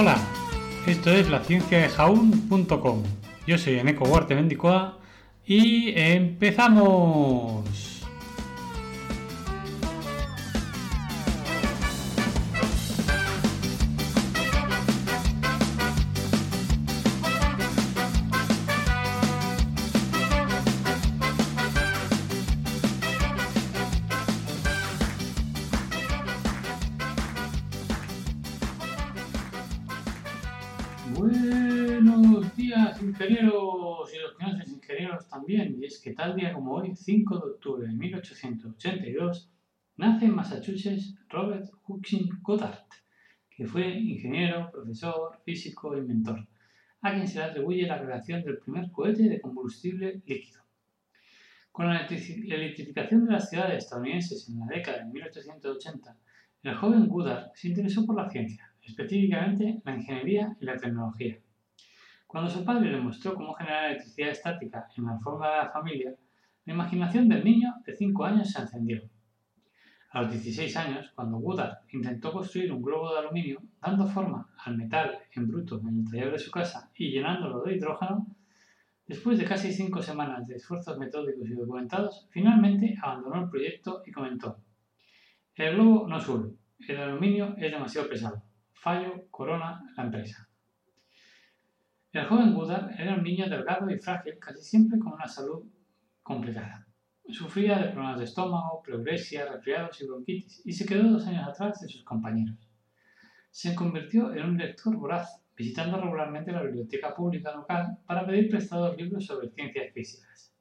Hola, esto es la ciencia de jaun.com. Yo soy Eneco Huarte Mendicoa y empezamos. Ingenieros y los que ingenieros también. Y es que tal día como hoy, 5 de octubre de 1882, nace en Massachusetts Robert Hutchins Goddard, que fue ingeniero, profesor, físico e inventor, a quien se le atribuye la creación del primer cohete de combustible líquido. Con la electrificación de las ciudades estadounidenses en la década de 1880, el joven Goddard se interesó por la ciencia específicamente la ingeniería y la tecnología. Cuando su padre le mostró cómo generar electricidad estática en la forma de la familia, la imaginación del niño de 5 años se encendió. A los 16 años, cuando Woodard intentó construir un globo de aluminio dando forma al metal en bruto en el taller de su casa y llenándolo de hidrógeno, después de casi 5 semanas de esfuerzos metódicos y documentados, finalmente abandonó el proyecto y comentó, el globo no sube, el aluminio es demasiado pesado fallo corona la empresa. El joven Woodard era un niño delgado y frágil, casi siempre con una salud complicada. Sufría de problemas de estómago, pleuresia, resfriados y bronquitis y se quedó dos años atrás de sus compañeros. Se convirtió en un lector voraz, visitando regularmente la biblioteca pública local para pedir prestados libros sobre ciencias físicas.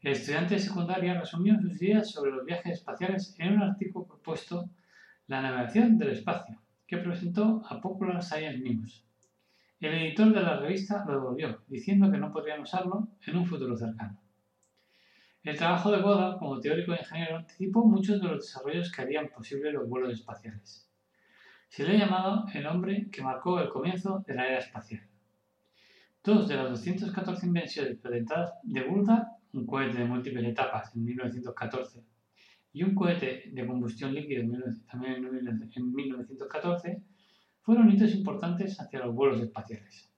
El estudiante de secundaria resumió sus ideas sobre los viajes espaciales en un artículo propuesto La navegación del espacio, que presentó a Popular Science News. El editor de la revista lo devolvió, diciendo que no podrían usarlo en un futuro cercano. El trabajo de Goddard como teórico e ingeniero anticipó muchos de los desarrollos que harían posible los vuelos espaciales. Se le ha llamado el hombre que marcó el comienzo de la era espacial. Dos de las 214 invenciones presentadas de Goddard, un cohete de múltiples etapas en 1914 y un cohete de combustión líquida también en 1914 fueron hitos importantes hacia los vuelos espaciales.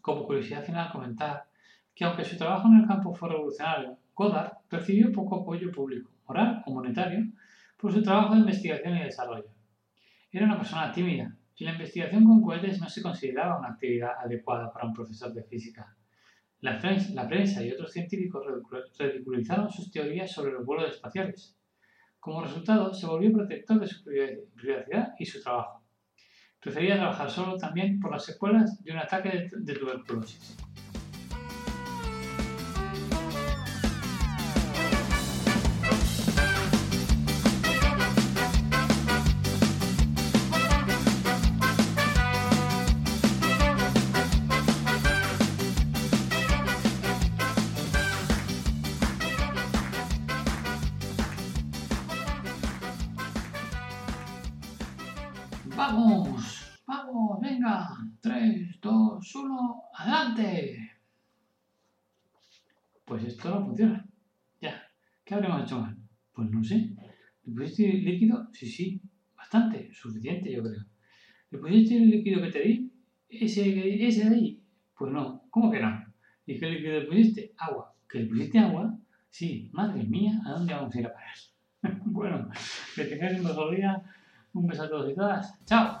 Como curiosidad final, comentar que aunque su trabajo en el campo fue revolucionario, Goddard recibió poco apoyo público, moral o monetario, por su trabajo de investigación y desarrollo. Era una persona tímida y la investigación con cohetes no se consideraba una actividad adecuada para un profesor de física. La prensa, la prensa y otros científicos ridiculizaron sus teorías sobre los vuelos espaciales como resultado, se volvió protector de su privacidad y su trabajo. Prefería trabajar solo también por las secuelas de un ataque de tuberculosis. Vamos, vamos, venga. 3, 2, 1, adelante. Pues esto no funciona. Ya. ¿Qué habremos hecho mal? Pues no sé. ¿Le pusiste líquido? Sí, sí. Bastante. Suficiente, yo creo. ¿Le pusiste el líquido que te di? ¿Ese, ese de ahí? Pues no. ¿Cómo que no? ¿Y qué líquido le pusiste? Agua. ¿Que le pusiste agua? Sí. Madre mía, ¿a dónde vamos a ir a parar? bueno, que tengáis un mejor día un beso a todos y todas. ¡Chao!